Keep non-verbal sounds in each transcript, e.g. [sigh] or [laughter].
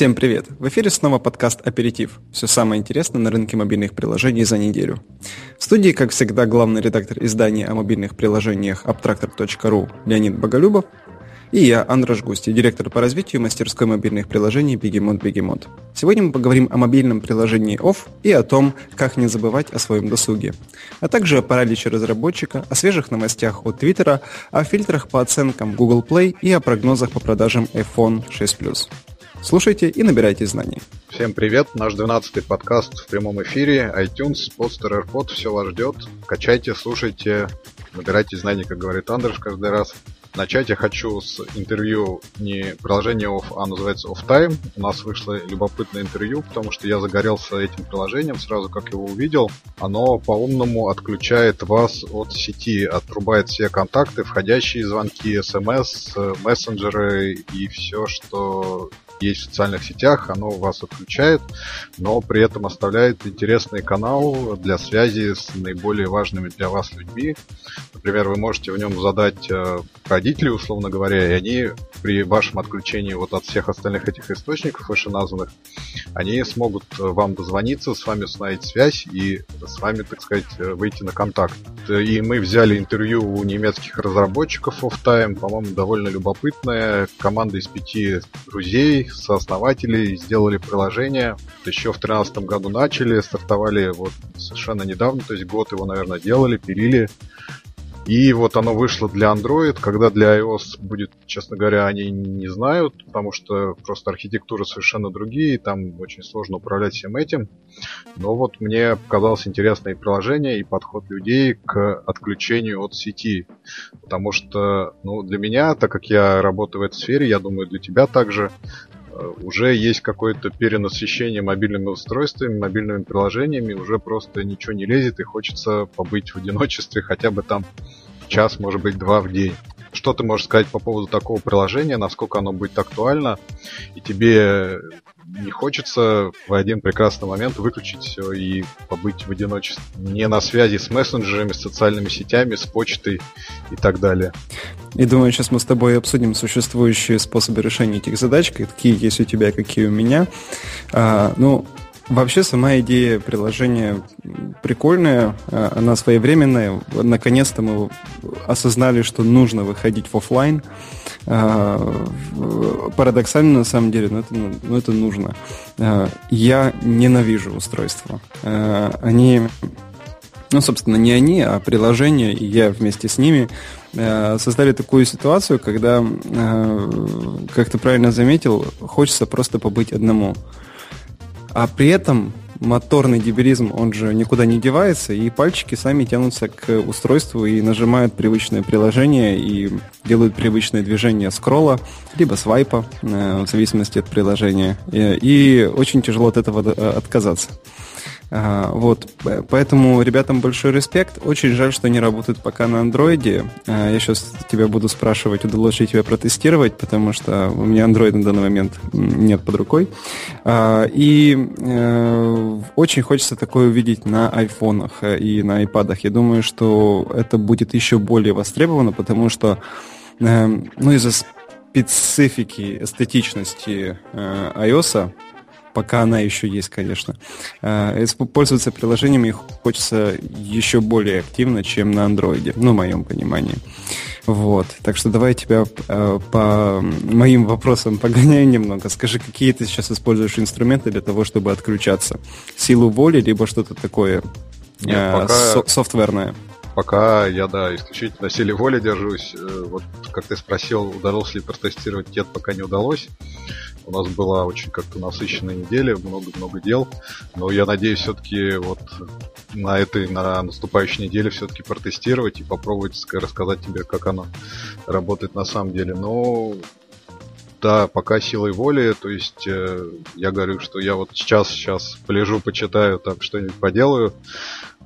Всем привет! В эфире снова подкаст «Аперитив». Все самое интересное на рынке мобильных приложений за неделю. В студии, как всегда, главный редактор издания о мобильных приложениях abtractor.ru Леонид Боголюбов и я, Андраш Густи, директор по развитию мастерской мобильных приложений Бегемот Бегемот. Сегодня мы поговорим о мобильном приложении OFF и о том, как не забывать о своем досуге. А также о параличе разработчика, о свежих новостях от Твиттера, о фильтрах по оценкам Google Play и о прогнозах по продажам iPhone 6 Plus. Слушайте и набирайте знаний. Всем привет, наш 12-й подкаст в прямом эфире, iTunes, Podster, AirPod, все вас ждет. Качайте, слушайте, набирайте знаний, как говорит Андреш каждый раз. Начать я хочу с интервью не приложения Off, а называется Off Time. У нас вышло любопытное интервью, потому что я загорелся этим приложением сразу, как его увидел. Оно по-умному отключает вас от сети, отрубает все контакты, входящие звонки, смс, мессенджеры и все, что есть в социальных сетях, оно вас отключает, но при этом оставляет интересный канал для связи с наиболее важными для вас людьми. Например, вы можете в нем задать э, родителей, условно говоря, и они при вашем отключении вот от всех остальных этих источников вышеназванных, они смогут э, вам дозвониться, с вами установить связь и с вами, так сказать, э, выйти на контакт. И мы взяли интервью у немецких разработчиков of Time, по-моему, довольно любопытная. Команда из пяти друзей, сооснователей, сделали приложение. Еще в 2013 году начали, стартовали вот совершенно недавно, то есть год его, наверное, делали, пилили. И вот оно вышло для Android, когда для iOS будет, честно говоря, они не знают, потому что просто архитектура совершенно другие, там очень сложно управлять всем этим. Но вот мне показалось интересное приложение и подход людей к отключению от сети. Потому что, ну, для меня, так как я работаю в этой сфере, я думаю, для тебя также, уже есть какое-то перенасыщение мобильными устройствами, мобильными приложениями, уже просто ничего не лезет и хочется побыть в одиночестве хотя бы там час, может быть, два в день. Что ты можешь сказать по поводу такого приложения, насколько оно будет актуально, и тебе не хочется в один прекрасный момент выключить все и побыть в одиночестве. Не на связи с мессенджерами, с социальными сетями, с почтой и так далее. И думаю, сейчас мы с тобой обсудим существующие способы решения этих задач, какие есть у тебя, какие у меня. А, ну, Вообще сама идея приложения прикольная, а, она своевременная. Наконец-то мы осознали, что нужно выходить в офлайн. А, парадоксально на самом деле, но это, но ну, это нужно. А, я ненавижу устройства. Они, ну, собственно, не они, а приложения, и я вместе с ними создали такую ситуацию, когда, как ты правильно заметил, хочется просто побыть одному. А при этом моторный дебилизм, он же никуда не девается, и пальчики сами тянутся к устройству и нажимают привычное приложение и делают привычные движения скролла, либо свайпа, э, в зависимости от приложения. И очень тяжело от этого э, отказаться. А, вот, поэтому ребятам большой респект. Очень жаль, что не работают пока на андроиде. А, я сейчас тебя буду спрашивать, удалось ли тебя протестировать, потому что у меня андроид на данный момент нет под рукой. А, и э, очень хочется такое увидеть на айфонах и на айпадах. Я думаю, что это будет еще более востребовано, потому что э, ну, из-за специфики эстетичности э, iOS пока она еще есть, конечно. Э, пользоваться приложениями хочется еще более активно, чем на андроиде, ну, в моем понимании. Вот. Так что давай тебя э, по моим вопросам погоняю немного. Скажи, какие ты сейчас используешь инструменты для того, чтобы отключаться? Силу воли, либо что-то такое Нет, э, пока... со- софтверное? Пока я, да, исключительно силе воли держусь. Вот как ты спросил, удалось ли протестировать, нет, пока не удалось. У нас была очень как-то насыщенная неделя, много-много дел. Но я надеюсь все-таки вот на этой, на наступающей неделе все-таки протестировать и попробовать рассказать тебе, как оно работает на самом деле. Но да, пока силой воли, то есть э, я говорю, что я вот сейчас, сейчас полежу, почитаю, там что-нибудь поделаю,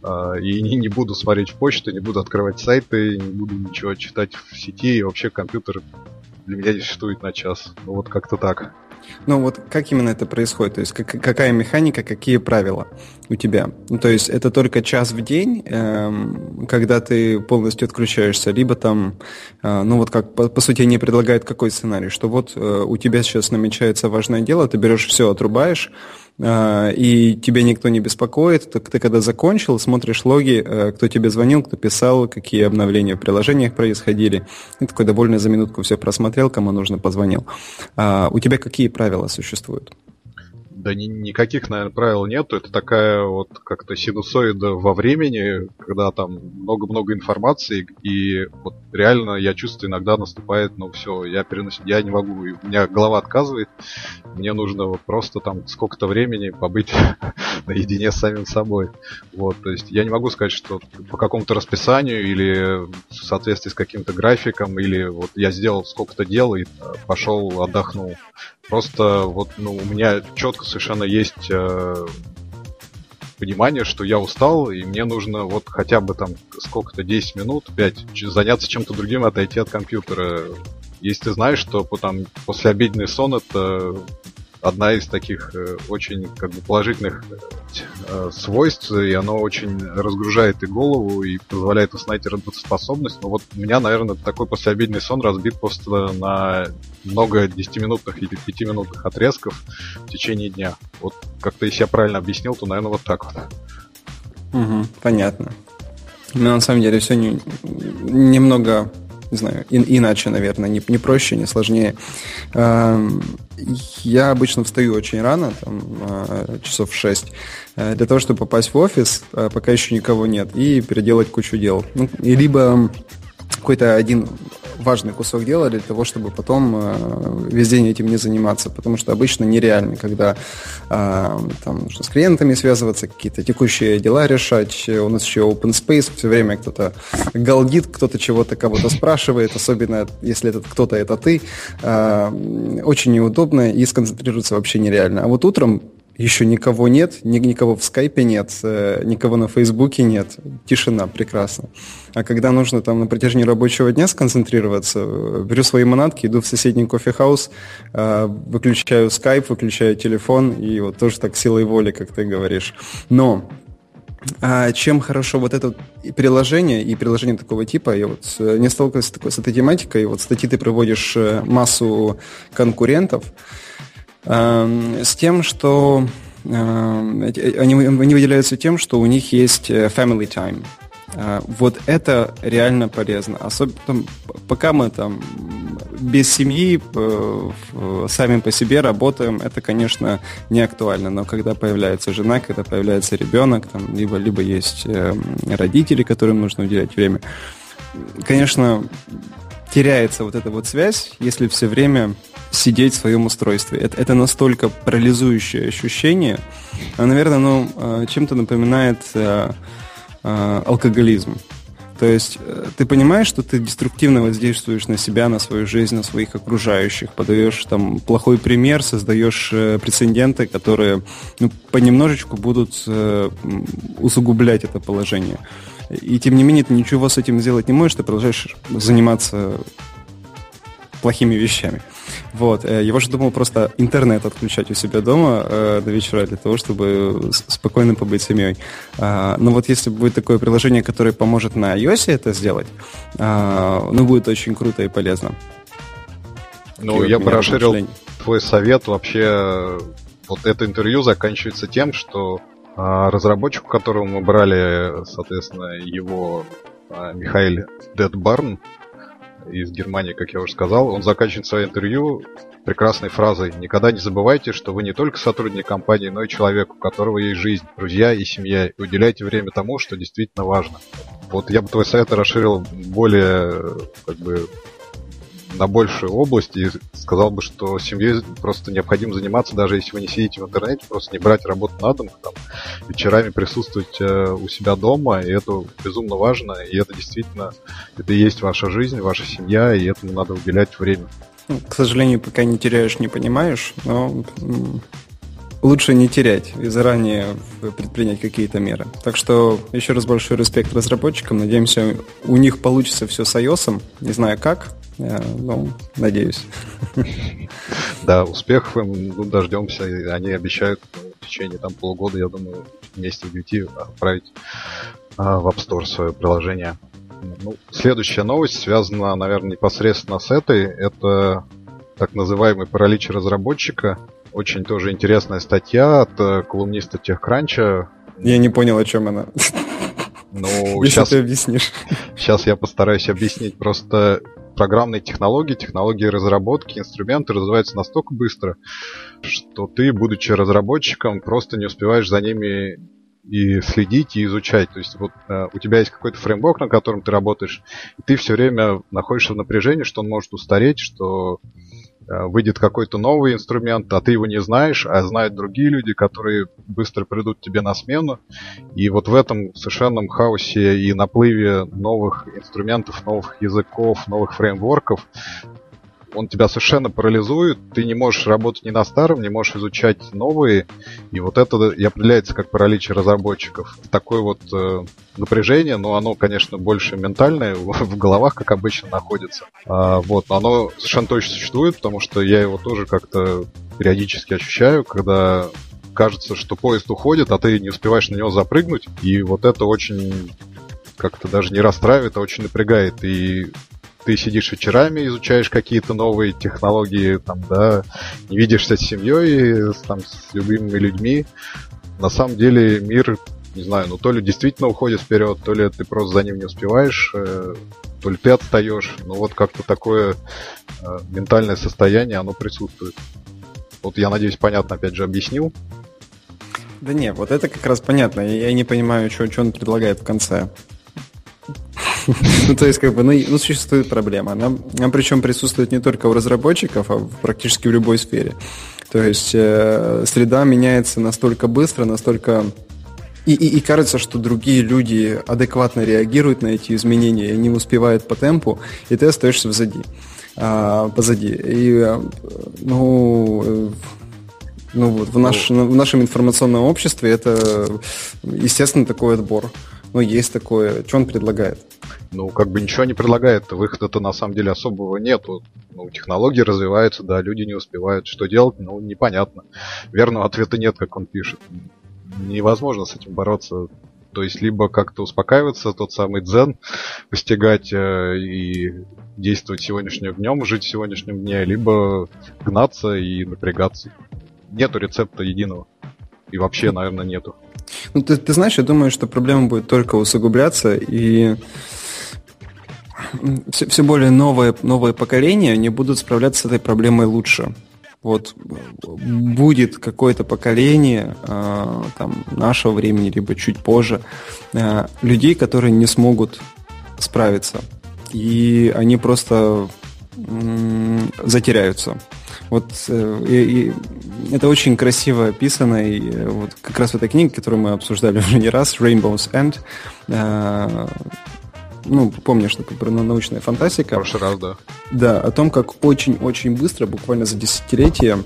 э, и не, не буду смотреть в почту, не буду открывать сайты, не буду ничего читать в сети, и вообще компьютер для меня не существует на час. Ну вот как-то так. Ну вот как именно это происходит? То есть как, какая механика, какие правила у тебя? Ну, то есть это только час в день, эм, когда ты полностью отключаешься, либо там, э, ну вот как по, по сути не предлагает какой сценарий, что вот э, у тебя сейчас намечается важное дело, ты берешь все, отрубаешь, и тебя никто не беспокоит, то ты когда закончил, смотришь логи, э, кто тебе звонил, кто писал, какие обновления в приложениях происходили, и такой довольно за минутку все просмотрел, кому нужно позвонил. А у тебя какие правила существуют? Да ни, никаких, наверное, правил нету. Это такая вот как-то синусоида во времени, когда там много-много информации, и вот реально я чувствую, иногда наступает, ну все, я перенос... я не могу, у меня голова отказывает, мне нужно вот просто там сколько-то времени побыть [laughs] наедине с самим собой. Вот, то есть я не могу сказать, что по какому-то расписанию или в соответствии с каким-то графиком, или вот я сделал сколько-то дел и пошел отдохнул. Просто вот ну, у меня четко совершенно есть э, понимание, что я устал, и мне нужно вот хотя бы там сколько-то 10 минут, 5, заняться чем-то другим, отойти от компьютера. Если ты знаешь, что там послеобеденный сон это одна из таких э, очень как бы положительных э, свойств, и оно очень разгружает и голову, и позволяет установить работоспособность. Но вот у меня, наверное, такой послеобеденный сон разбит просто на много 10-минутных или 5-минутных отрезков в течение дня. Вот как-то если я правильно объяснил, то, наверное, вот так вот. Угу, понятно. Но на самом деле все не, немного не знаю, и, иначе, наверное, не, не проще, не сложнее. Эм, я обычно встаю очень рано, там, э, часов в 6, э, для того, чтобы попасть в офис, э, пока еще никого нет, и переделать кучу дел. Ну, и либо какой-то один важный кусок дела для того, чтобы потом э, весь день этим не заниматься, потому что обычно нереально, когда э, там нужно с клиентами связываться, какие-то текущие дела решать, у нас еще open space, все время кто-то галдит, кто-то чего-то кого-то спрашивает, особенно если этот кто-то это ты, э, очень неудобно и сконцентрироваться вообще нереально. А вот утром еще никого нет, ни, никого в скайпе нет, э, никого на фейсбуке нет. Тишина, прекрасно. А когда нужно там на протяжении рабочего дня сконцентрироваться, э, беру свои манатки, иду в соседний кофехаус, э, выключаю скайп, выключаю телефон, и вот тоже так силой воли, как ты говоришь. Но а чем хорошо вот это приложение и приложение такого типа, я вот не сталкивался с, такой, с этой тематикой, вот статьи ты проводишь массу конкурентов, с тем, что эм, они, они выделяются тем, что у них есть э, family time. Э, вот это реально полезно. Особенно пока мы там без семьи, э, сами по себе работаем, это, конечно, не актуально. Но когда появляется жена, когда появляется ребенок, там, либо, либо есть родители, которым нужно уделять время, конечно, теряется вот эта вот связь, если все время сидеть в своем устройстве. Это, это настолько парализующее ощущение. А, наверное, ну, а, чем-то напоминает а, а, алкоголизм. То есть э, ты понимаешь, что ты деструктивно воздействуешь на себя, на свою жизнь, на своих окружающих, подаешь там плохой пример, создаешь э, прецеденты, которые ну, понемножечку будут э, усугублять это положение. И тем не менее ты ничего с этим сделать не можешь, ты продолжаешь заниматься плохими вещами. Вот. Э, я уже думал просто интернет отключать у себя дома э, до вечера для того, чтобы спокойно побыть семьей. А, но вот если будет такое приложение, которое поможет на iOS это сделать, а, ну, будет очень круто и полезно. Ну, я бы расширил твой совет вообще. Вот это интервью заканчивается тем, что а, разработчик, которого мы брали, соответственно, его Михаил Дедбарн, из Германии, как я уже сказал, он заканчивает свое интервью прекрасной фразой «Никогда не забывайте, что вы не только сотрудник компании, но и человек, у которого есть жизнь, друзья и семья, и уделяйте время тому, что действительно важно». Вот я бы твой совет расширил более как бы на большую область и сказал бы, что семьей просто необходимо заниматься, даже если вы не сидите в интернете, просто не брать работу на дом, там, вечерами присутствовать э, у себя дома, и это безумно важно, и это действительно, это и есть ваша жизнь, ваша семья, и этому надо уделять время. Ну, к сожалению, пока не теряешь, не понимаешь, но лучше не терять и заранее предпринять какие-то меры. Так что еще раз большой респект разработчикам. Надеемся, у них получится все с iOS. Не знаю как, Ну, надеюсь. [laughs] Да, успехов им ну, дождемся. Они обещают в течение там полугода, я думаю, вместе в отправить а, в App Store свое приложение. Ну, следующая новость связана, наверное, непосредственно с этой. Это так называемый паралич разработчика. Очень тоже интересная статья от э, колумниста TechCrunch. Я не понял, о чем она. Ну, Если сейчас, ты объяснишь. Сейчас я постараюсь объяснить. Просто программные технологии, технологии разработки, инструменты развиваются настолько быстро, что ты, будучи разработчиком, просто не успеваешь за ними и следить, и изучать. То есть вот э, у тебя есть какой-то фреймворк, на котором ты работаешь, и ты все время находишься в напряжении, что он может устареть, что выйдет какой-то новый инструмент, а ты его не знаешь, а знают другие люди, которые быстро придут тебе на смену. И вот в этом совершенном хаосе и наплыве новых инструментов, новых языков, новых фреймворков он тебя совершенно парализует, ты не можешь работать ни на старом, не можешь изучать новые, и вот это и определяется как паралич разработчиков. Такое вот э, напряжение, но оно, конечно, больше ментальное, [laughs] в, головах, как обычно, находится. А, вот, но оно совершенно точно существует, потому что я его тоже как-то периодически ощущаю, когда кажется, что поезд уходит, а ты не успеваешь на него запрыгнуть, и вот это очень как-то даже не расстраивает, а очень напрягает. И ты сидишь вечерами, изучаешь какие-то новые технологии, там, да, не видишься с семьей, там, с любимыми людьми. На самом деле мир, не знаю, ну то ли действительно уходит вперед, то ли ты просто за ним не успеваешь, э, то ли ты отстаешь. Ну вот как-то такое э, ментальное состояние, оно присутствует. Вот я надеюсь, понятно опять же объяснил. Да не, вот это как раз понятно. Я не понимаю, что он предлагает в конце. [laughs] Ну, то есть, как бы, ну, ну существует проблема. Она, она причем присутствует не только у разработчиков, а практически в любой сфере. То есть, э, среда меняется настолько быстро, настолько... И, и, и кажется, что другие люди адекватно реагируют на эти изменения, и не успевают по темпу, и ты остаешься позади. А, позади. И, э, ну, ну вот в, наш, ну, в нашем информационном обществе это, естественно, такой отбор. Ну, есть такое. Что он предлагает? Ну, как бы ничего не предлагает. Выхода-то на самом деле особого нету. Ну, технологии развиваются, да, люди не успевают. Что делать? Ну, непонятно. Верного ответа нет, как он пишет. Невозможно с этим бороться. То есть, либо как-то успокаиваться, тот самый дзен, постигать э, и действовать сегодняшним днем, жить сегодняшним днем, либо гнаться и напрягаться. Нету рецепта единого. И вообще, наверное, нету. Ну, ты, ты знаешь, я думаю, что проблема будет только усугубляться, и все, все более новые, новые поколения, они будут справляться с этой проблемой лучше. Вот будет какое-то поколение э, там, нашего времени, либо чуть позже, э, людей, которые не смогут справиться. И они просто э, затеряются. Вот э, и, и это очень красиво описано, и э, вот как раз в этой книге, которую мы обсуждали уже [laughs] не раз, Rainbow's End, э, ну, помнишь, что про научная фантастика. В прошлый раз, да. Да, о том, как очень-очень быстро, буквально за десятилетия,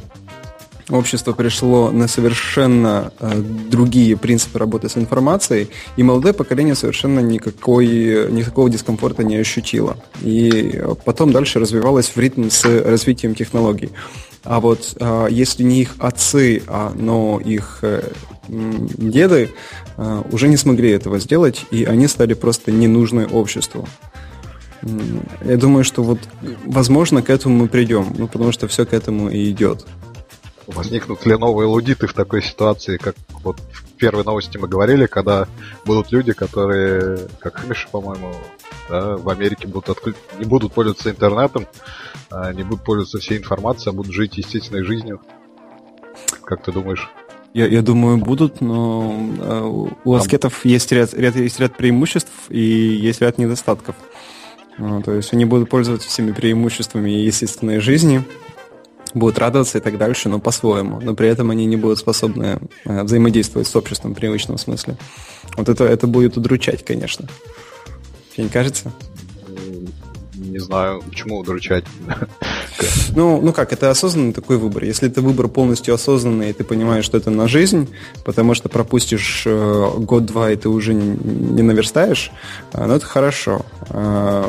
общество пришло на совершенно э, другие принципы работы с информацией, и молодое поколение совершенно никакой, никакого дискомфорта не ощутило. И потом дальше развивалось в ритм с развитием технологий. А вот э, если не их отцы, а, но их э, деды уже не смогли этого сделать, и они стали просто ненужны обществу. Я думаю, что вот, возможно, к этому мы придем, ну, потому что все к этому и идет. Возникнут ли новые лудиты в такой ситуации, как вот в первой новости мы говорили, когда будут люди, которые, как Хмиш, по-моему, да, в Америке будут отклю... не будут пользоваться интернетом, а не будут пользоваться всей информацией, а будут жить естественной жизнью. Как ты думаешь? Я, я думаю, будут, но э, у аскетов есть ряд, ряд, есть ряд преимуществ и есть ряд недостатков. Ну, то есть они будут пользоваться всеми преимуществами естественной жизни, будут радоваться и так дальше, но по-своему. Но при этом они не будут способны э, взаимодействовать с обществом в привычном смысле. Вот это, это будет удручать, конечно. Тебе не кажется? Не знаю, почему удручать. Ну, ну как, это осознанный такой выбор. Если это выбор полностью осознанный, и ты понимаешь, что это на жизнь, потому что пропустишь э, год-два, и ты уже не наверстаешь, э, ну это хорошо. А,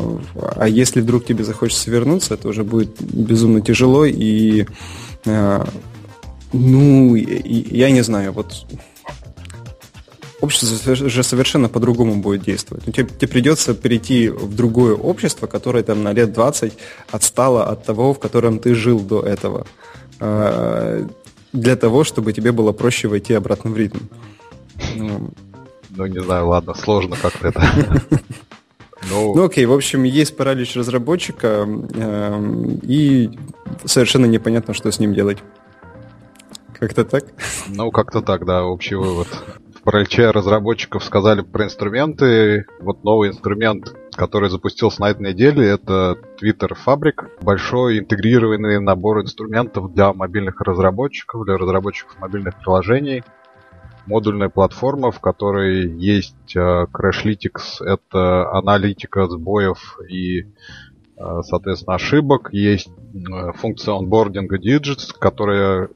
а если вдруг тебе захочется вернуться, это уже будет безумно тяжело, и э, ну, я не знаю, вот общество же совершенно по-другому будет действовать. Ну, тебе, тебе придется перейти в другое общество, которое там на лет 20 отстало от того, в котором ты жил до этого. А, для того, чтобы тебе было проще войти обратно в ритм. Ну, ну не знаю, ладно, сложно как-то это. [laughs] Ну, ну окей, в общем, есть паралич разработчика, э, и совершенно непонятно, что с ним делать. Как-то так? Ну, как-то так, да, общий вывод про разработчиков сказали про инструменты. Вот новый инструмент, который запустился на этой неделе, это Twitter Fabric. Большой интегрированный набор инструментов для мобильных разработчиков, для разработчиков мобильных приложений. Модульная платформа, в которой есть uh, Crashlytics, это аналитика сбоев и uh, соответственно, ошибок. Есть uh, функция онбординга Digits, которая,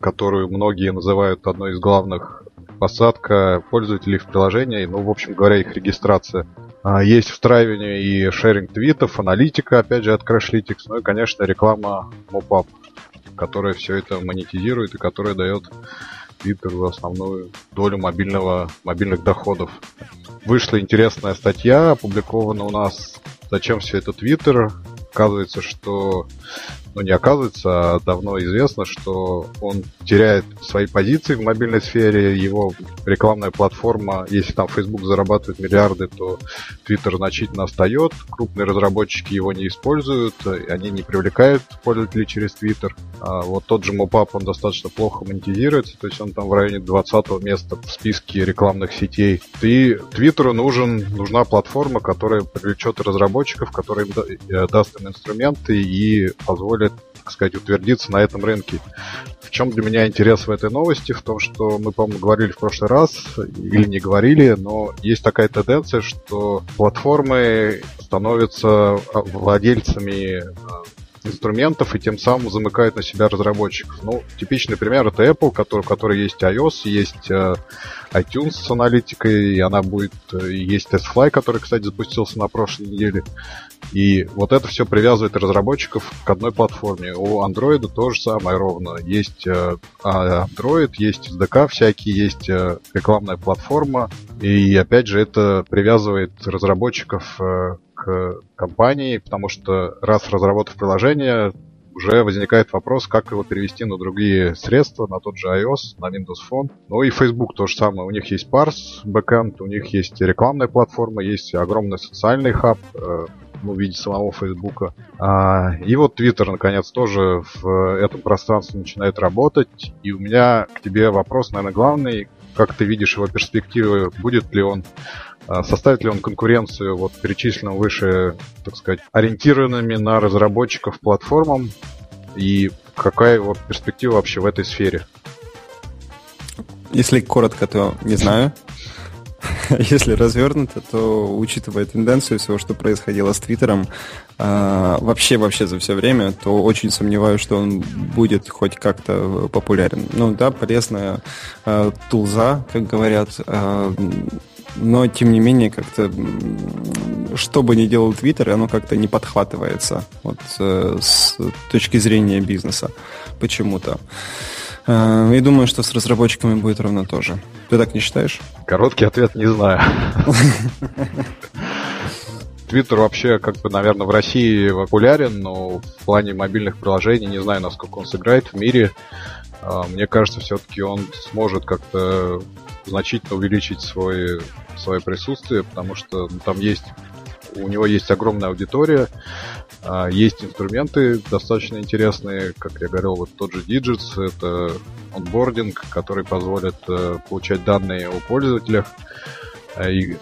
которую многие называют одной из главных посадка пользователей в приложение, ну, в общем говоря, их регистрация. А, есть встраивание и шеринг твитов, аналитика, опять же, от Crashlytics, ну и, конечно, реклама Mopap, которая все это монетизирует и которая дает Твиттеру основную долю мобильного, мобильных доходов. Вышла интересная статья, опубликована у нас «Зачем все это Твиттер?». Оказывается, что ну не оказывается, а давно известно, что он теряет свои позиции в мобильной сфере, его рекламная платформа, если там Facebook зарабатывает миллиарды, то Twitter значительно остает, крупные разработчики его не используют, они не привлекают пользователей через Twitter. А вот тот же Mopap, он достаточно плохо монетизируется, то есть он там в районе 20 места в списке рекламных сетей. И Твиттеру нужен, нужна платформа, которая привлечет разработчиков, которая им э, даст им инструменты и позволит, так сказать, утвердиться на этом рынке. В чем для меня интерес в этой новости? В том, что мы, по-моему, говорили в прошлый раз, или не говорили, но есть такая тенденция, что платформы становятся владельцами а, инструментов и тем самым замыкают на себя разработчиков. Ну, типичный пример это Apple, который, которой есть iOS, есть э, iTunes с аналитикой, и она будет, э, есть TestFly, который, кстати, запустился на прошлой неделе. И вот это все привязывает разработчиков к одной платформе. У Android то же самое ровно. Есть э, а, Android, есть SDK всякие, есть э, рекламная платформа. И опять же это привязывает разработчиков компании, потому что раз разработав приложение, уже возникает вопрос, как его перевести на другие средства, на тот же iOS, на Windows Phone. Ну и Facebook то же самое. У них есть Parse, backend, у них есть рекламная платформа, есть огромный социальный хаб, ну, в виде самого Фейсбука. А, и вот Твиттер, наконец, тоже в этом пространстве начинает работать. И у меня к тебе вопрос, наверное, главный. Как ты видишь его перспективы? Будет ли он составит ли он конкуренцию вот перечисленным выше, так сказать, ориентированными на разработчиков платформам и какая его перспектива вообще в этой сфере? Если коротко, то не знаю. [laughs] Если развернуто, то учитывая тенденцию всего, что происходило с Твиттером, а, вообще вообще за все время, то очень сомневаюсь, что он будет хоть как-то популярен. Ну да, полезная а, тулза, как говорят, а, но тем не менее как-то что бы ни делал Твиттер, оно как-то не подхватывается вот, э, с точки зрения бизнеса почему-то. И думаю, что с разработчиками будет ровно то же. Ты так не считаешь? Короткий ответ не знаю. [laughs] Твиттер вообще, как бы, наверное, в России популярен, но в плане мобильных приложений не знаю, насколько он сыграет в мире. А, мне кажется, все-таки он сможет как-то значительно увеличить свой, свое присутствие, потому что ну, там есть у него есть огромная аудитория, а, есть инструменты достаточно интересные, как я говорил, вот тот же Digits, это онбординг, который позволит э, получать данные о пользователях э, и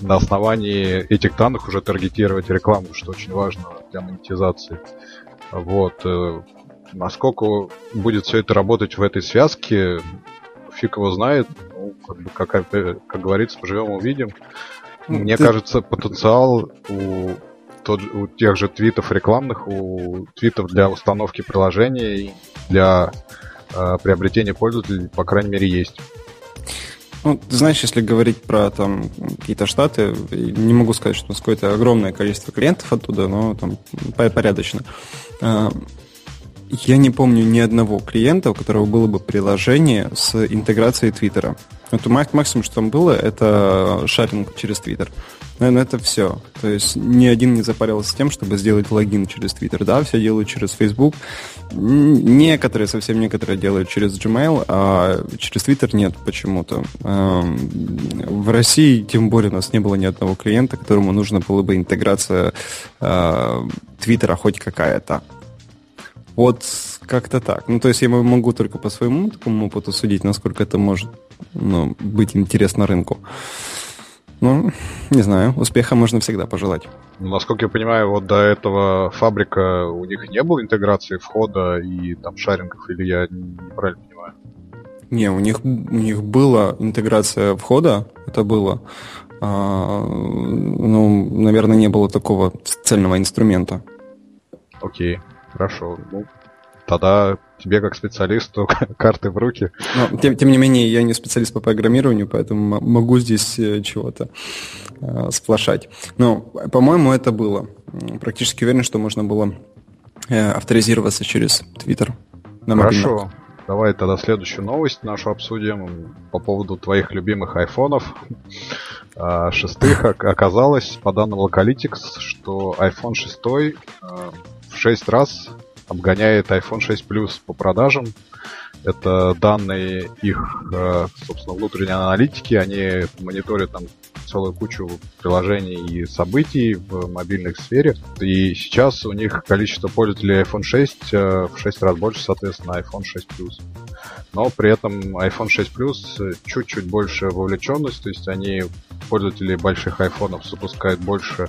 на основании этих данных уже таргетировать рекламу, что очень важно для монетизации. Вот. Э, насколько будет все это работать в этой связке, фиг его знает. Как, бы, как, как говорится, поживем увидим. Ну, Мне Ты... кажется, потенциал у тот, у тех же твитов рекламных, у твитов для установки приложений, для э, приобретения пользователей, по крайней мере, есть. Ну, ты знаешь, если говорить про там какие-то штаты, не могу сказать, что у нас какое-то огромное количество клиентов оттуда, но там порядочно. А, я не помню ни одного клиента, у которого было бы приложение с интеграцией Твиттера. Вот максимум, что там было, это шаринг через Твиттер. Наверное, это все. То есть ни один не запарился тем, чтобы сделать логин через Twitter. Да, все делают через Facebook. Некоторые, совсем некоторые делают через Gmail, а через Twitter нет почему-то. Эм, в России, тем более, у нас не было ни одного клиента, которому нужно было бы интеграция Твиттера хоть какая-то. Вот как-то так. Ну, то есть я могу только по своему такому опыту судить, насколько это может ну, быть интересно рынку. Ну, не знаю, успеха можно всегда пожелать. Насколько я понимаю, вот до этого фабрика, у них не было интеграции входа и там шарингов, или я неправильно понимаю? Не, у них, у них была интеграция входа, это было. А, ну, наверное, не было такого цельного инструмента. Окей, хорошо. Ну, тогда тебе как специалисту [laughs] карты в руки. Но, тем, тем не менее, я не специалист по программированию, поэтому могу здесь э, чего-то э, сплошать. Но, по-моему, это было. Практически уверен, что можно было э, авторизироваться через Twitter. Хорошо. Давай тогда следующую новость нашу обсудим по поводу твоих любимых айфонов. А, шестых [laughs] оказалось, по данным Localytics, что iPhone 6 э, в 6 раз обгоняет iPhone 6 Plus по продажам. Это данные их, э, собственно, внутренней аналитики. Они мониторят там целую кучу приложений и событий в мобильной сфере. И сейчас у них количество пользователей iPhone 6 э, в 6 раз больше, соответственно, iPhone 6 Plus. Но при этом iPhone 6 Plus чуть-чуть больше вовлеченность, то есть они пользователи больших айфонов запускают больше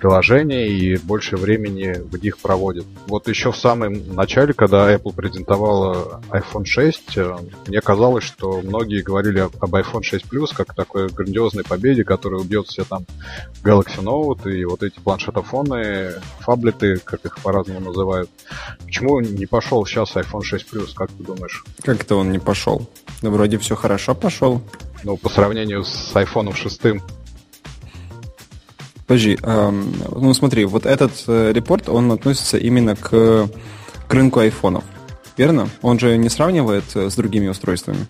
приложений и больше времени в них проводят. Вот еще в самом начале, когда Apple презентовала iPhone 6, э, мне казалось, что многие говорили об iPhone 6 Plus как такой грандиозной победе, которая убьет все там Galaxy Note и вот эти планшетофоны, фаблеты, как их по-разному называют. Почему не пошел сейчас iPhone 6 Plus, как ты думаешь? Как это он не пошел? Да вроде все хорошо пошел. Ну, по сравнению с iPhone 6. Подожди, эм, ну смотри, вот этот э, репорт, он относится именно к, к рынку айфонов, верно? Он же не сравнивает э, с другими устройствами.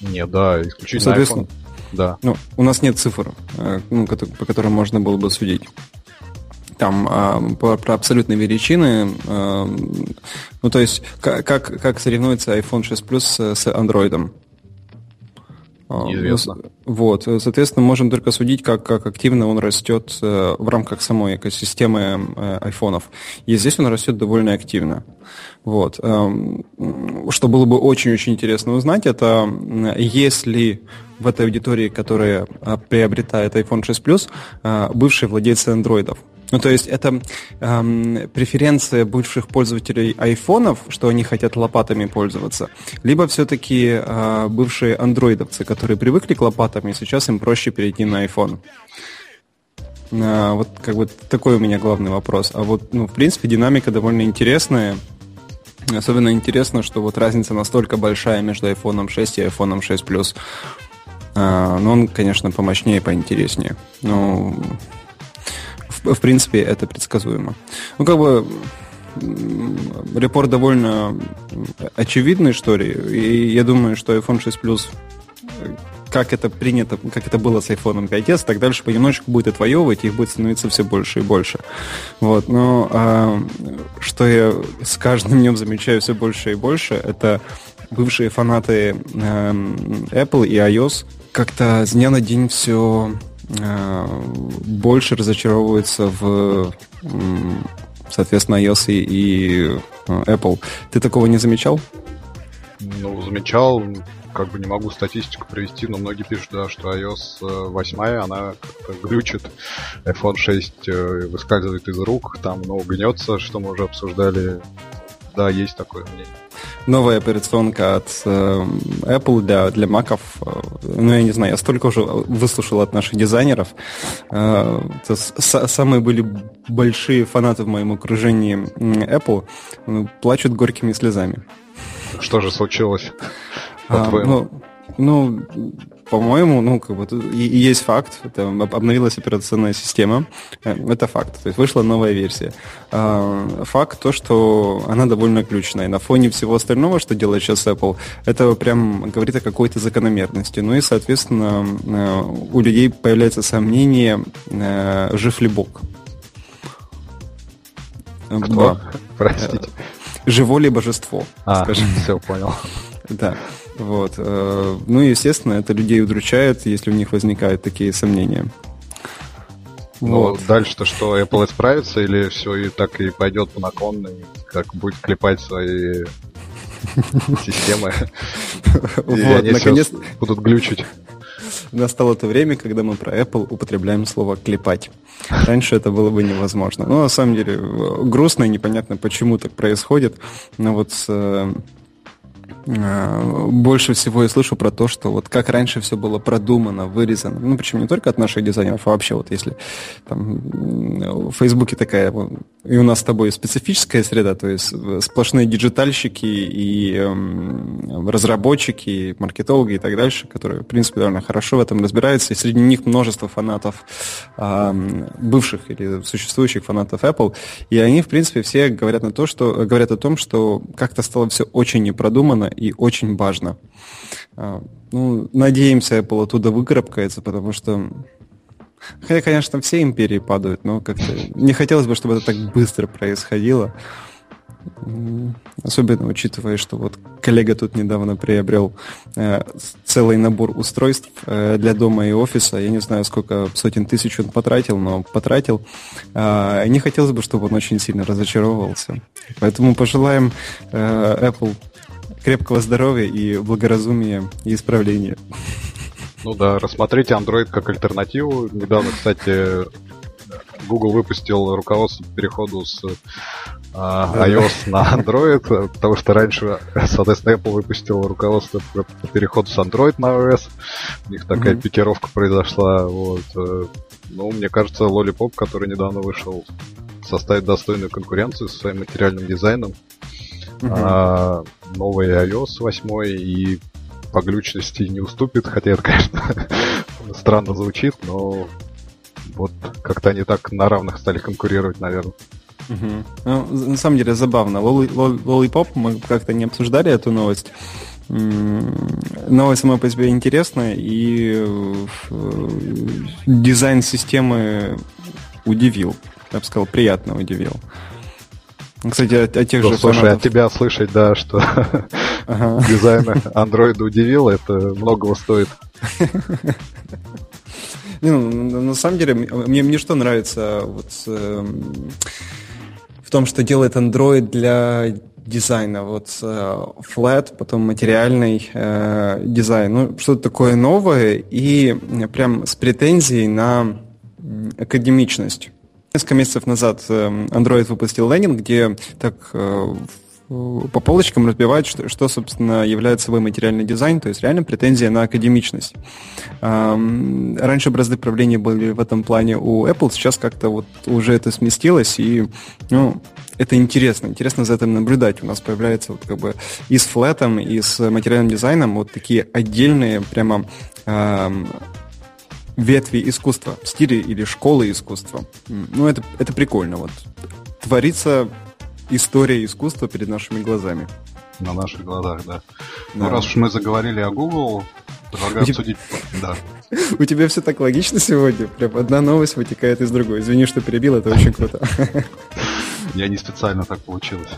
Не, да, исключительно Соответственно, iPhone. Да. Ну, у нас нет цифр, э, ну, по которым можно было бы судить. Там э, про, про абсолютные величины, э, ну, то есть, как, как соревнуется iPhone 6 Plus с Android. А, Неизвестно. Вот, соответственно, можем только судить, как, как активно он растет э, в рамках самой экосистемы э, айфонов. И здесь он растет довольно активно. Вот. Эм, что было бы очень-очень интересно узнать, это если в этой аудитории, которая э, приобретает iPhone 6 Plus, бывшие владельцы андроидов. Ну, то есть это эм, преференция бывших пользователей айфонов, что они хотят лопатами пользоваться, либо все-таки э, бывшие андроидовцы, которые привыкли к лопатам, и сейчас им проще перейти на iPhone. А, вот как бы такой у меня главный вопрос. А вот, ну, в принципе, динамика довольно интересная. Особенно интересно, что вот разница настолько большая между iPhone 6 и iPhone 6 Plus. А, но он, конечно, помощнее и поинтереснее. Ну, в, в принципе, это предсказуемо. Ну, как бы репорт довольно очевидный, что ли, и я думаю, что iPhone 6 Plus как это принято, как это было с iPhone 5s, так дальше понемножечку будет отвоевывать, их будет становиться все больше и больше. Вот. Но а, что я с каждым днем замечаю все больше и больше, это бывшие фанаты а, Apple и iOS как-то с дня на день все Э, больше разочаровывается в, соответственно, iOS и, и э, Apple. Ты такого не замечал? Ну, замечал, как бы не могу статистику привести, но многие пишут, да, что iOS 8, э, она как-то глючит, iPhone 6 выскальзывает из рук, там, ну, гнется, что мы уже обсуждали. Да, есть такое мнение. новая операционка от э, Apple для, для Mac. Э, ну, я не знаю, я столько уже выслушал от наших дизайнеров. Э, это самые были большие фанаты в моем окружении Apple. Ну, плачут горькими слезами. Что же случилось? А, ну, ну, по-моему, ну, как бы и, и есть факт, это обновилась операционная система, э, это факт, то есть вышла новая версия. А, факт то, что она довольно ключная. На фоне всего остального, что делает сейчас Apple, это прям говорит о какой-то закономерности. Ну и, соответственно, э, у людей появляется сомнение, э, жив ли Бог. Кто? [laughs] Простите. Живо ли божество, а, скажем. [laughs] все, понял. Да. Вот. Э, ну, естественно, это людей удручает, если у них возникают такие сомнения. Ну, вот. дальше-то что, Apple исправится или все и так и пойдет по наклонной, как будет клепать свои [laughs] системы? И они наконец будут глючить. Настало то время, когда мы про Apple употребляем слово «клепать». Раньше это было бы невозможно. Ну, на самом деле, грустно и непонятно, почему так происходит. Но вот э, Э, больше всего я слышу про то, что вот как раньше все было продумано, вырезано. Ну, причем не только от наших дизайнеров, а вообще вот если там в Фейсбуке такая, и у нас с тобой специфическая среда, то есть сплошные диджитальщики и э, разработчики, и маркетологи и так дальше, которые, в принципе, довольно хорошо в этом разбираются, и среди них множество фанатов, бывших или существующих фанатов Apple, и они, в принципе, все говорят, на то, что, говорят о том, что как-то стало все очень непродумано, и очень важно. А, ну, надеемся, Apple оттуда выкарабкается, потому что Хотя, конечно, все империи падают, но как-то не хотелось бы, чтобы это так быстро происходило. Особенно учитывая, что вот коллега тут недавно приобрел э, целый набор устройств э, для дома и офиса. Я не знаю, сколько сотен тысяч он потратил, но потратил. Э, не хотелось бы, чтобы он очень сильно разочаровывался. Поэтому пожелаем э, Apple крепкого здоровья и благоразумия и исправления. Ну да, рассмотрите Android как альтернативу. Недавно, кстати, Google выпустил руководство по переходу с а, iOS на Android, потому что раньше, соответственно, Apple выпустил руководство по переходу с Android на iOS. У них такая mm-hmm. пикировка произошла. Вот. Ну, мне кажется, Lollipop, который недавно вышел, составит достойную конкуренцию со своим материальным дизайном. А, новый iOS 8 и по глючности не уступит, хотя это, [laughs] конечно, странно звучит, но вот как-то они так на равных стали конкурировать, наверное. Угу. Ну, на самом деле забавно. Lollipop, мы как-то не обсуждали эту новость. Новость сама по себе интересная, и э, дизайн системы удивил. Я бы сказал, приятно удивил. Кстати, о, о тех ну, же Слушай, фанатов. от тебя слышать, да, что ага. дизайн андроида удивил, это многого стоит. Не, ну, на самом деле, мне, мне что нравится вот, э, в том, что делает Android для дизайна. Вот э, flat, потом материальный э, дизайн. Ну, что-то такое новое и прям с претензией на академичность. Несколько месяцев назад эм, Android выпустил лендинг, где так э, по полочкам разбивать, что, что, собственно, является собой материальный дизайн, то есть реально претензия на академичность. Раньше бразды правления были в этом плане у Apple, сейчас как-то вот уже это сместилось, и ну, это интересно, интересно за этим наблюдать. У нас появляется вот как бы и с флетом, и с материальным дизайном вот такие отдельные прямо ветви искусства, стили или школы искусства. Ну, это, это прикольно. Вот. Творится история искусства перед нашими глазами. На наших глазах, да. Ну, да. Ну, раз уж мы заговорили о Google, предлагаю У обсудить... Да. [laughs] У тебя все так логично сегодня. Прям одна новость вытекает из другой. Извини, что перебил, это очень круто. Я не специально так получилось.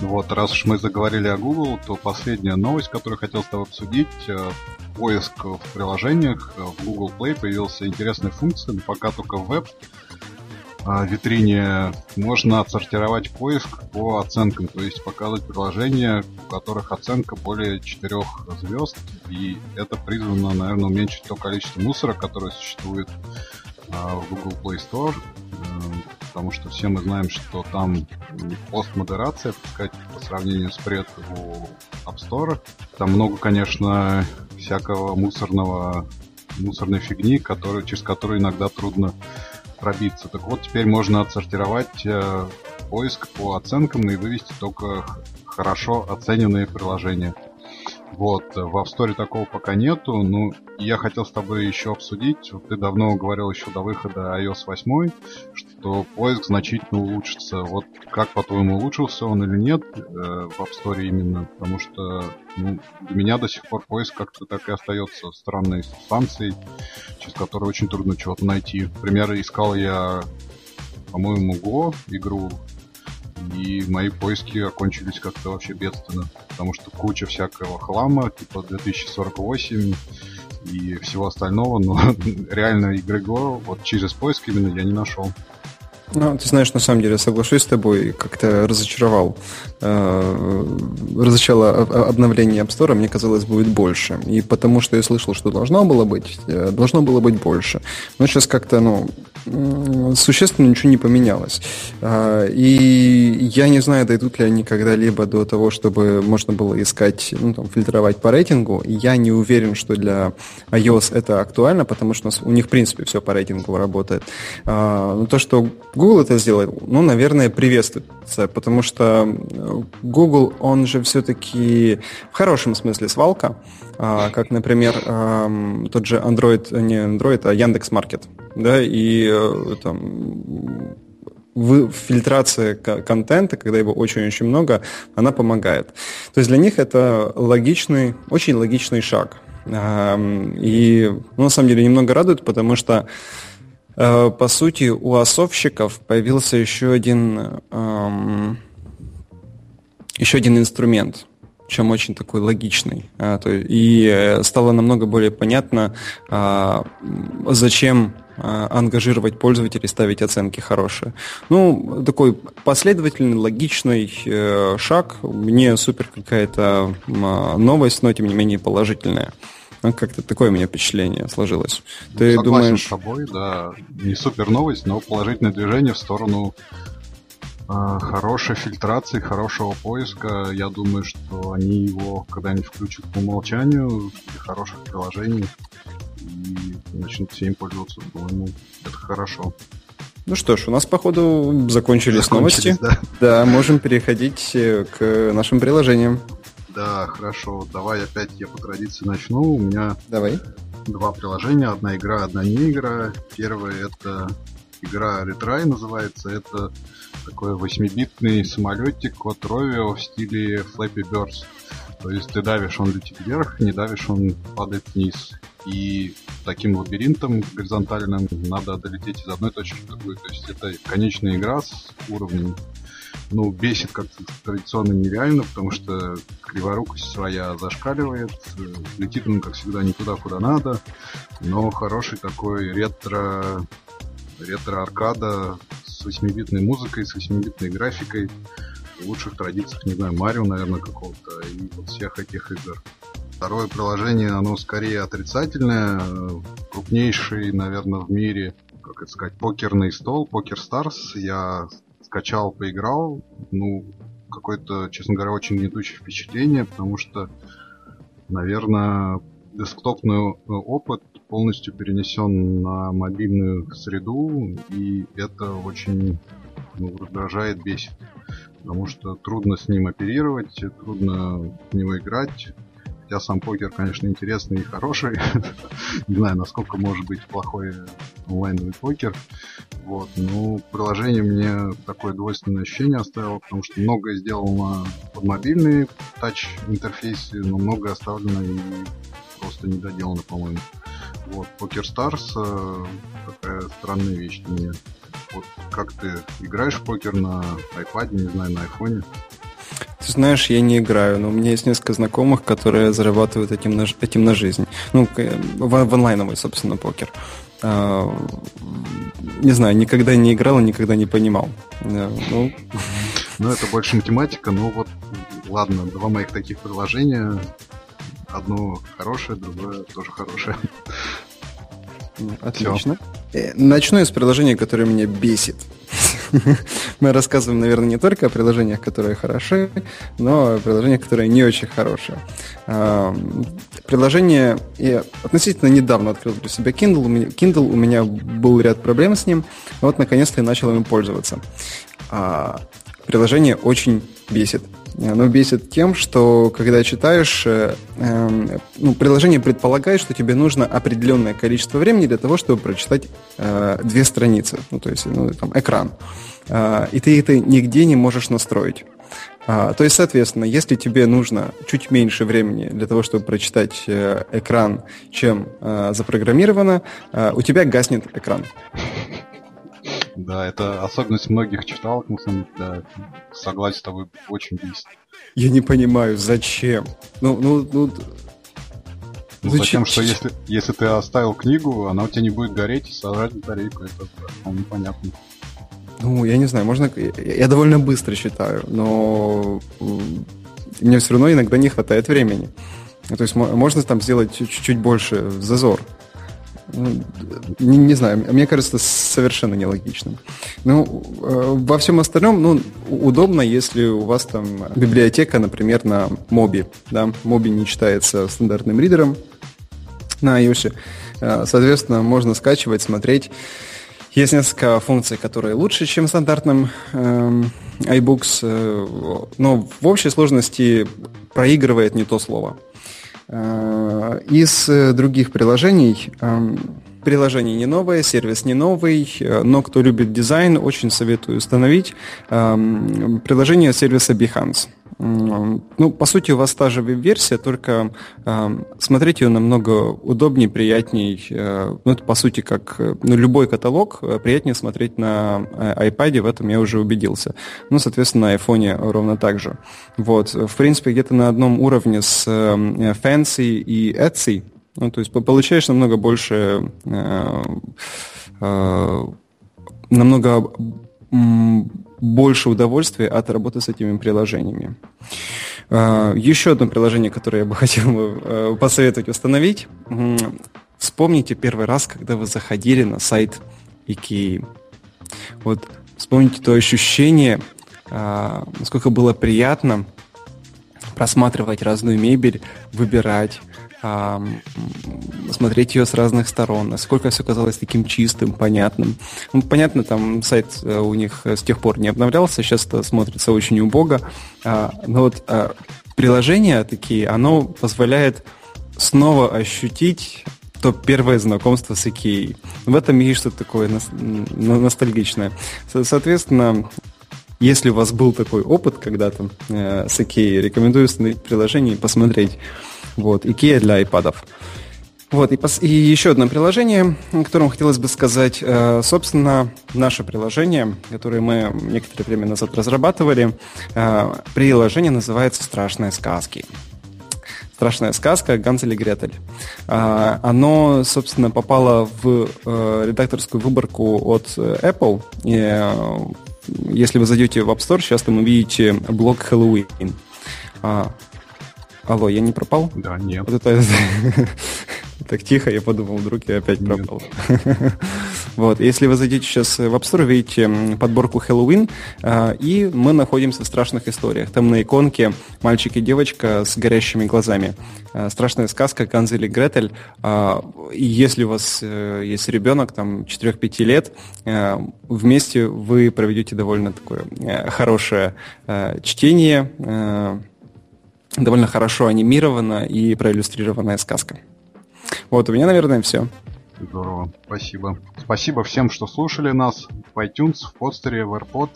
Вот, раз уж мы заговорили о Google, то последняя новость, которую хотел с тобой обсудить, э, поиск в приложениях в Google Play появился интересная функция, но пока только в веб а, витрине можно отсортировать поиск по оценкам, то есть показывать приложения, у которых оценка более 4 звезд, и это призвано, наверное, уменьшить то количество мусора, которое существует в Google Play Store. Потому что все мы знаем, что там постмодерация, так сказать, по сравнению с пред у App Store. Там много, конечно, всякого мусорного, мусорной фигни, который, через которую иногда трудно пробиться. Так вот, теперь можно отсортировать э, поиск по оценкам и вывести только хорошо оцененные приложения. Вот, в App Store такого пока нету. Ну, я хотел с тобой еще обсудить. Ты давно говорил еще до выхода iOS 8, что поиск значительно улучшится. Вот как, по-твоему, улучшился он или нет э, в App Store именно? Потому что ну, для меня до сих пор поиск как-то так и остается странной станцией, через которую очень трудно чего-то найти. Например, искал я, по-моему, Go, игру и мои поиски окончились как-то вообще бедственно, потому что куча всякого хлама, типа 2048 и всего остального, но [laughs] реально игры Go вот через поиск именно я не нашел. Ну, ты знаешь, на самом деле, соглашусь с тобой, как-то разочаровал. Э, разочаровало обновление App Store, мне казалось, будет больше. И потому что я слышал, что должно было быть, э, должно было быть больше. Но сейчас как-то, ну, существенно ничего не поменялось. Э, и я не знаю, дойдут ли они когда-либо до того, чтобы можно было искать, ну, там, фильтровать по рейтингу. Я не уверен, что для iOS это актуально, потому что у них, в принципе, все по рейтингу работает. Но то, что Google это сделал, ну, наверное, приветствуется, потому что э, Google, он же все-таки в хорошем смысле свалка, а, как, например, тот же Android, не Android, а Яндекс Маркет, да, и э, там фильтрация контента, когда его очень-очень много, она помогает. То есть для них это логичный, очень логичный шаг. И ну, на самом деле немного радует, потому что Э, по сути, у осовщиков появился еще один, эм, еще один инструмент, чем очень такой логичный. А, то, и э, стало намного более понятно, а, зачем а, ангажировать пользователей, ставить оценки хорошие. Ну, такой последовательный, логичный э, шаг. Мне супер какая-то э, новость, но тем не менее положительная. Ну, как-то такое у меня впечатление сложилось. Ты Согласен думаешь... с тобой, да. Не супер новость, но положительное движение в сторону хорошей фильтрации, хорошего поиска. Я думаю, что они его когда-нибудь включат по умолчанию для хороших приложений и начнут все им пользоваться. По-моему, это хорошо. Ну что ж, у нас, походу, закончились, закончились новости. Да. да, можем переходить э, к нашим приложениям. Да, хорошо. Давай опять я по традиции начну. У меня Давай. два приложения. Одна игра, одна не игра. Первая это игра Retry называется. Это такой восьмибитный самолетик от Rovio в стиле Flappy Birds. То есть ты давишь, он летит вверх, не давишь, он падает вниз. И таким лабиринтом горизонтальным надо долететь из одной точки в другую. То есть это конечная игра с уровнем ну, бесит как-то традиционно нереально, потому что криворукость своя зашкаливает, летит он, как всегда, не туда, куда надо, но хороший такой ретро ретро-аркада с 8-битной музыкой, с 8-битной графикой, в лучших традициях, не знаю, Марио, наверное, какого-то, и вот всех этих игр. Второе приложение, оно скорее отрицательное, крупнейший, наверное, в мире, как это сказать, покерный стол, Покер Stars. Я скачал, поиграл, ну, какое-то, честно говоря, очень гнетущее впечатление, потому что, наверное, десктопный э, опыт полностью перенесен на мобильную среду, и это очень ну, раздражает, бесит. Потому что трудно с ним оперировать, трудно в него играть. Хотя сам покер, конечно, интересный и хороший. [laughs] Не знаю, насколько может быть плохой онлайновый покер. Вот. Ну, приложение мне такое двойственное ощущение оставило, потому что многое сделано под мобильные тач-интерфейсы, но многое оставлено и просто не доделано, по-моему. Вот, Poker Stars э, такая странная вещь для меня. Вот как ты играешь в покер на iPad, не знаю, на айфоне? Ты знаешь, я не играю, но у меня есть несколько знакомых, которые зарабатывают этим на, этим на жизнь. Ну, в, в онлайновый, собственно, покер. А, не знаю, никогда не играл и никогда не понимал. Э, ну... ну, это больше математика, но вот, ладно, два моих таких приложения. Одно хорошее, другое тоже хорошее. Отлично. Все. Э, начну я с приложения, которое меня бесит. [laughs] Мы рассказываем, наверное, не только о приложениях, которые хороши, но о приложениях, которые не очень хорошие. А, приложение... Я относительно недавно открыл для себя Kindle. У меня, Kindle, у меня был ряд проблем с ним. Вот, наконец-то, я начал им пользоваться. А, приложение очень бесит. Оно бесит тем, что когда читаешь, э, э, ну, приложение предполагает, что тебе нужно определенное количество времени для того, чтобы прочитать э, две страницы, ну, то есть ну, там, экран. Э, и ты это нигде не можешь настроить. А, то есть, соответственно, если тебе нужно чуть меньше времени для того, чтобы прочитать э, экран, чем э, запрограммировано, э, у тебя гаснет экран. Да, это особенность многих читалок, на самом деле, да, согласен с тобой, очень бесит. Я не понимаю, зачем? Ну, ну, ну, ну, зачем, что если, если ты оставил книгу, она у тебя не будет гореть и сожрать батарейку, это вполне понятно. Ну, я не знаю, можно... Я довольно быстро читаю, но мне все равно иногда не хватает времени. То есть можно там сделать чуть-чуть больше зазор. Ну, не, не знаю, мне кажется, совершенно нелогичным. Ну, э, во всем остальном, ну, удобно, если у вас там библиотека, например, на моби. Да? Моби не читается стандартным ридером на iOS. Э, соответственно, можно скачивать, смотреть. Есть несколько функций, которые лучше, чем в стандартном э, iBooks, э, но в общей сложности проигрывает не то слово. Э, из э, других приложений эм, Приложение не новое, сервис не новый, э, но кто любит дизайн, очень советую установить эм, приложение сервиса Behance. Ну, по сути, у вас та же веб-версия, только э, смотреть ее намного удобнее, приятней. Э, ну, это, по сути, как ну, любой каталог, э, приятнее смотреть на э, iPad, в этом я уже убедился. Ну, соответственно, на iPhone ровно так же. Вот. В принципе, где-то на одном уровне с э, Fancy и Etsy, ну, то есть получаешь намного больше, э, э, намного больше удовольствия от работы с этими приложениями. Э, еще одно приложение, которое я бы [laughs] хотел э, посоветовать установить. Вспомните первый раз, когда вы заходили на сайт IKEA. Вот вспомните то ощущение, э, насколько было приятно просматривать разную мебель, выбирать, смотреть ее с разных сторон, насколько все казалось таким чистым, понятным. Ну, понятно, там сайт э, у них с тех пор не обновлялся, сейчас это смотрится очень убого, а, но вот а, приложение такие, оно позволяет снова ощутить то первое знакомство с Икеей. В этом есть что-то такое ностальгичное. Соответственно, если у вас был такой опыт когда-то э, с Икеей, рекомендую установить приложение и посмотреть. Вот, IKEA для iPad. Вот, и, пос- и еще одно приложение, о котором хотелось бы сказать. Э, собственно, наше приложение, которое мы некоторое время назад разрабатывали, э, приложение называется «Страшные сказки». «Страшная сказка» Ганзель и Гретель. Э, оно, собственно, попало в э, редакторскую выборку от э, Apple. И, э, если вы зайдете в App Store, сейчас там увидите блок Хэллоуин. Алло, я не пропал? Да, нет. Вот это [laughs] так тихо, я подумал, вдруг я опять пропал. [laughs] вот, если вы зайдете сейчас в App Store, видите подборку Хэллоуин, и мы находимся в страшных историях. Там на иконке мальчик и девочка с горящими глазами. А, страшная сказка Ганзель и Гретель. А, если у вас э, есть ребенок, там, 4-5 лет, э, вместе вы проведете довольно такое э, хорошее чтение, довольно хорошо анимирована и проиллюстрированная сказка. Вот, у меня, наверное, все. Здорово, спасибо. Спасибо всем, что слушали нас в iTunes, в подстере, в AirPod.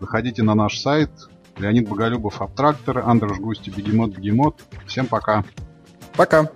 Выходите на наш сайт. Леонид Боголюбов, Абтрактор, Андрюш Густи, Бегемот, Бегемот. Всем пока. Пока.